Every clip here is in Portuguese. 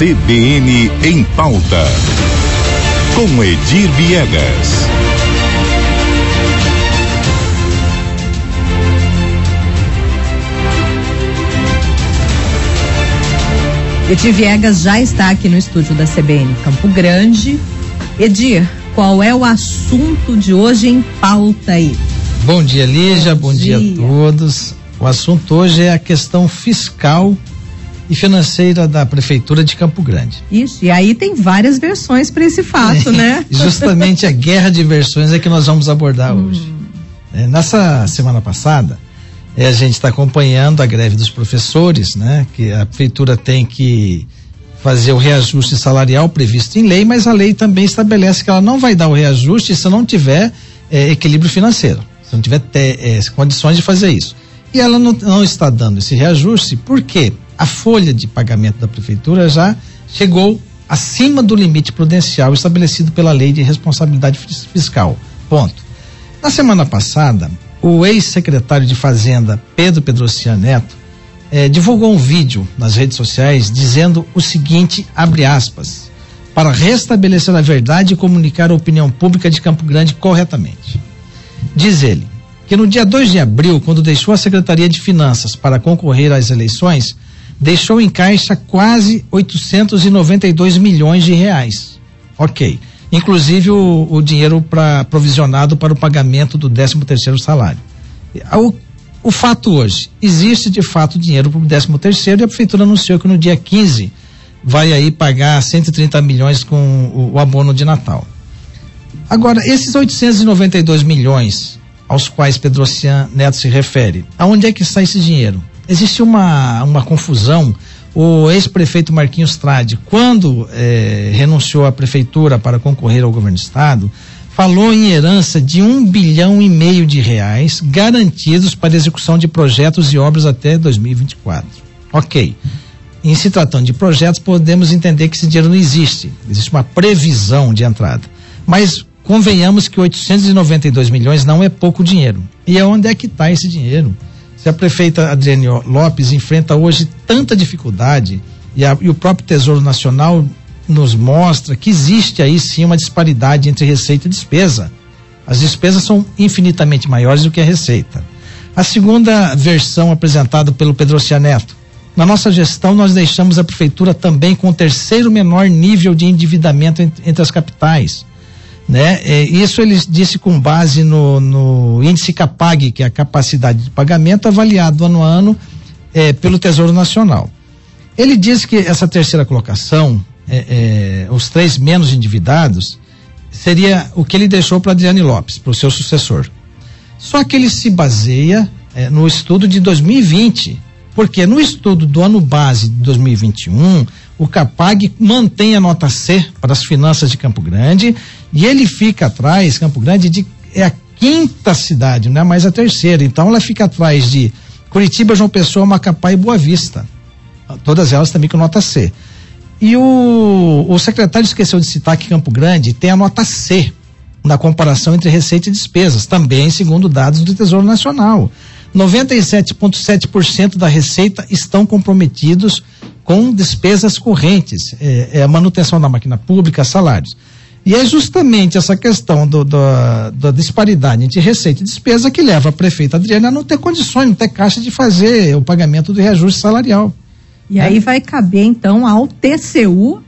CBN em pauta. Com Edir Viegas. Edir Viegas já está aqui no estúdio da CBN Campo Grande. Edir, qual é o assunto de hoje em pauta aí? Bom dia, Lígia. Bom, bom dia. dia a todos. O assunto hoje é a questão fiscal e financeira da prefeitura de Campo Grande. Isso, e aí tem várias versões para esse fato, é, né? Justamente a guerra de versões é que nós vamos abordar hum. hoje. É, nessa semana passada, é, a gente está acompanhando a greve dos professores, né? Que a prefeitura tem que fazer o reajuste salarial previsto em lei, mas a lei também estabelece que ela não vai dar o reajuste se não tiver é, equilíbrio financeiro, se não tiver te, é, condições de fazer isso. E ela não, não está dando esse reajuste porque a folha de pagamento da prefeitura já chegou acima do limite prudencial estabelecido pela lei de responsabilidade fiscal. Ponto. Na semana passada, o ex-secretário de Fazenda, Pedro Pedrocian Neto, eh, divulgou um vídeo nas redes sociais dizendo o seguinte, abre aspas, para restabelecer a verdade e comunicar a opinião pública de Campo Grande corretamente. Diz ele que no dia 2 de abril, quando deixou a Secretaria de Finanças para concorrer às eleições, deixou em caixa quase 892 milhões de reais. Ok inclusive o, o dinheiro pra, provisionado para o pagamento do 13 terceiro salário. O, o fato hoje, existe de fato dinheiro para o 13 terceiro e a prefeitura anunciou que no dia 15 vai aí pagar 130 milhões com o, o abono de Natal. Agora, esses 892 milhões aos quais Pedro Ocean Neto se refere, aonde é que está esse dinheiro? Existe uma, uma confusão o ex-prefeito Marquinhos Trade, quando eh, renunciou à prefeitura para concorrer ao governo do estado, falou em herança de um bilhão e meio de reais garantidos para execução de projetos e obras até 2024. Ok. Em se tratando de projetos, podemos entender que esse dinheiro não existe. Existe uma previsão de entrada. Mas convenhamos que 892 milhões não é pouco dinheiro. E onde é que está esse dinheiro? Se a prefeita Adriane Lopes enfrenta hoje tanta dificuldade e, a, e o próprio Tesouro Nacional nos mostra que existe aí sim uma disparidade entre receita e despesa. As despesas são infinitamente maiores do que a receita. A segunda versão apresentada pelo Pedro Cianeto. Na nossa gestão, nós deixamos a prefeitura também com o terceiro menor nível de endividamento entre as capitais né? É, isso ele disse com base no, no, índice CAPAG, que é a capacidade de pagamento avaliado ano a ano é, pelo Tesouro Nacional. Ele disse que essa terceira colocação, é, é os três menos endividados, seria o que ele deixou para Adriane Lopes, para o seu sucessor. Só que ele se baseia é, no estudo de 2020, porque no estudo do ano base de 2021, o CAPAG mantém a nota C para as finanças de Campo Grande e ele fica atrás, Campo Grande, de, é a quinta cidade, não é mais a terceira. Então ela fica atrás de Curitiba, João Pessoa, Macapá e Boa Vista. Todas elas também com nota C. E o, o secretário esqueceu de citar que Campo Grande tem a nota C na comparação entre receita e despesas, também segundo dados do Tesouro Nacional. 97,7% da receita estão comprometidos com despesas correntes, é, é, a manutenção da máquina pública, salários. E é justamente essa questão do, do, da disparidade entre receita e despesa que leva a prefeita Adriana a não ter condições, não ter caixa de fazer o pagamento do reajuste salarial. E aí vai caber então ao TCU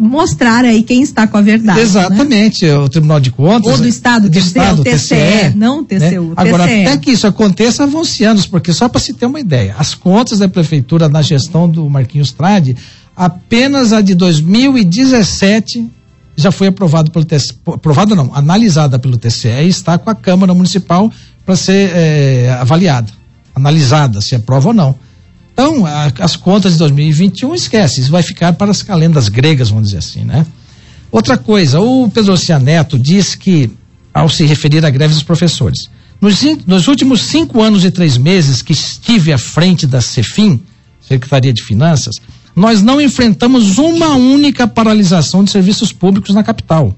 mostrar aí quem está com a verdade. Né? Exatamente, né? o Tribunal de Contas. Ou do Estado, do Estado, TCE, TCE, não TCU. Né? Agora, até que isso aconteça, vão-se anos, porque só para se ter uma ideia, as contas da Prefeitura na gestão do Marquinhos Trade, apenas a de 2017 já foi aprovado pelo TCE, aprovada não, analisada pelo TCE e está com a Câmara Municipal para ser é, avaliada, analisada, se aprova ou não. Então, a, as contas de 2021, esquece, isso vai ficar para as calendas gregas, vamos dizer assim, né? Outra coisa, o Pedro Neto diz que, ao se referir à greve dos professores, nos, nos, últimos cinco anos e três meses que estive à frente da CEFIM, Secretaria de Finanças, nós não enfrentamos uma única paralisação de serviços públicos na capital.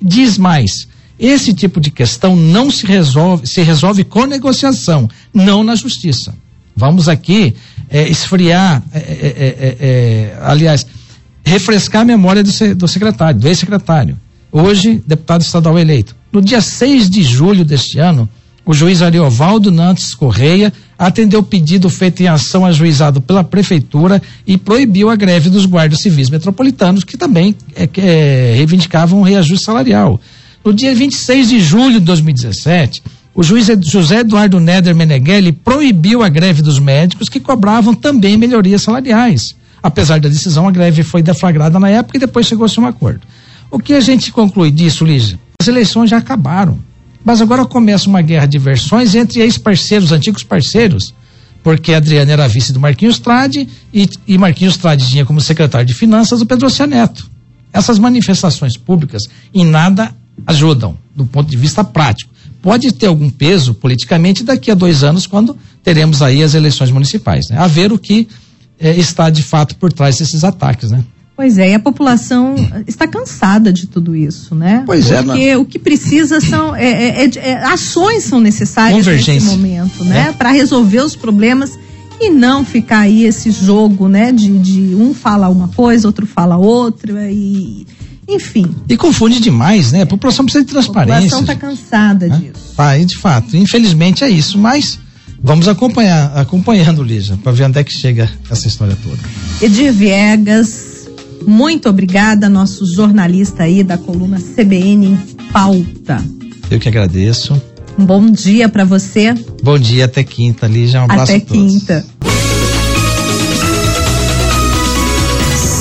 Diz mais, esse tipo de questão não se resolve, se resolve com negociação, não na justiça. Vamos aqui é, esfriar, é é, é, é, aliás, refrescar a memória do, do secretário, do ex-secretário, hoje deputado estadual eleito. No dia 6 de julho deste ano, o juiz Ariovaldo Nantes Correia atendeu o pedido feito em ação ajuizado pela prefeitura e proibiu a greve dos guardas civis metropolitanos, que também é, é, reivindicavam um reajuste salarial. No dia 26 de julho de 2017, o juiz José Eduardo Neder Meneghelli proibiu a greve dos médicos que cobravam também melhorias salariais. Apesar da decisão, a greve foi deflagrada na época e depois chegou-se a um acordo. O que a gente conclui disso, Lígia? As eleições já acabaram. Mas agora começa uma guerra de versões entre ex-parceiros, antigos parceiros, porque Adriana era vice do Marquinhos Trade e, e Marquinhos Trade tinha como secretário de finanças o Pedro Neto. Essas manifestações públicas em nada ajudam, do ponto de vista prático. Pode ter algum peso politicamente daqui a dois anos, quando teremos aí as eleições municipais. Né? A ver o que eh, está de fato por trás desses ataques, né? Pois é, e a população está cansada de tudo isso, né? Pois é, Porque é, o que precisa são é, é, é, ações são necessárias nesse momento, né? Para resolver os problemas e não ficar aí esse jogo, né? De, de um fala uma coisa, outro fala outra e enfim. E confunde demais, né? A população precisa de transparência. A população está cansada né? disso. Tá, e de fato, infelizmente é isso, mas vamos acompanhar, acompanhando, Lígia, para ver onde é que chega essa história toda. Edir Viegas, muito obrigada, nosso jornalista aí da coluna CBN em pauta. Eu que agradeço. Um bom dia para você. Bom dia, até quinta, Lígia. Um abraço Até quinta.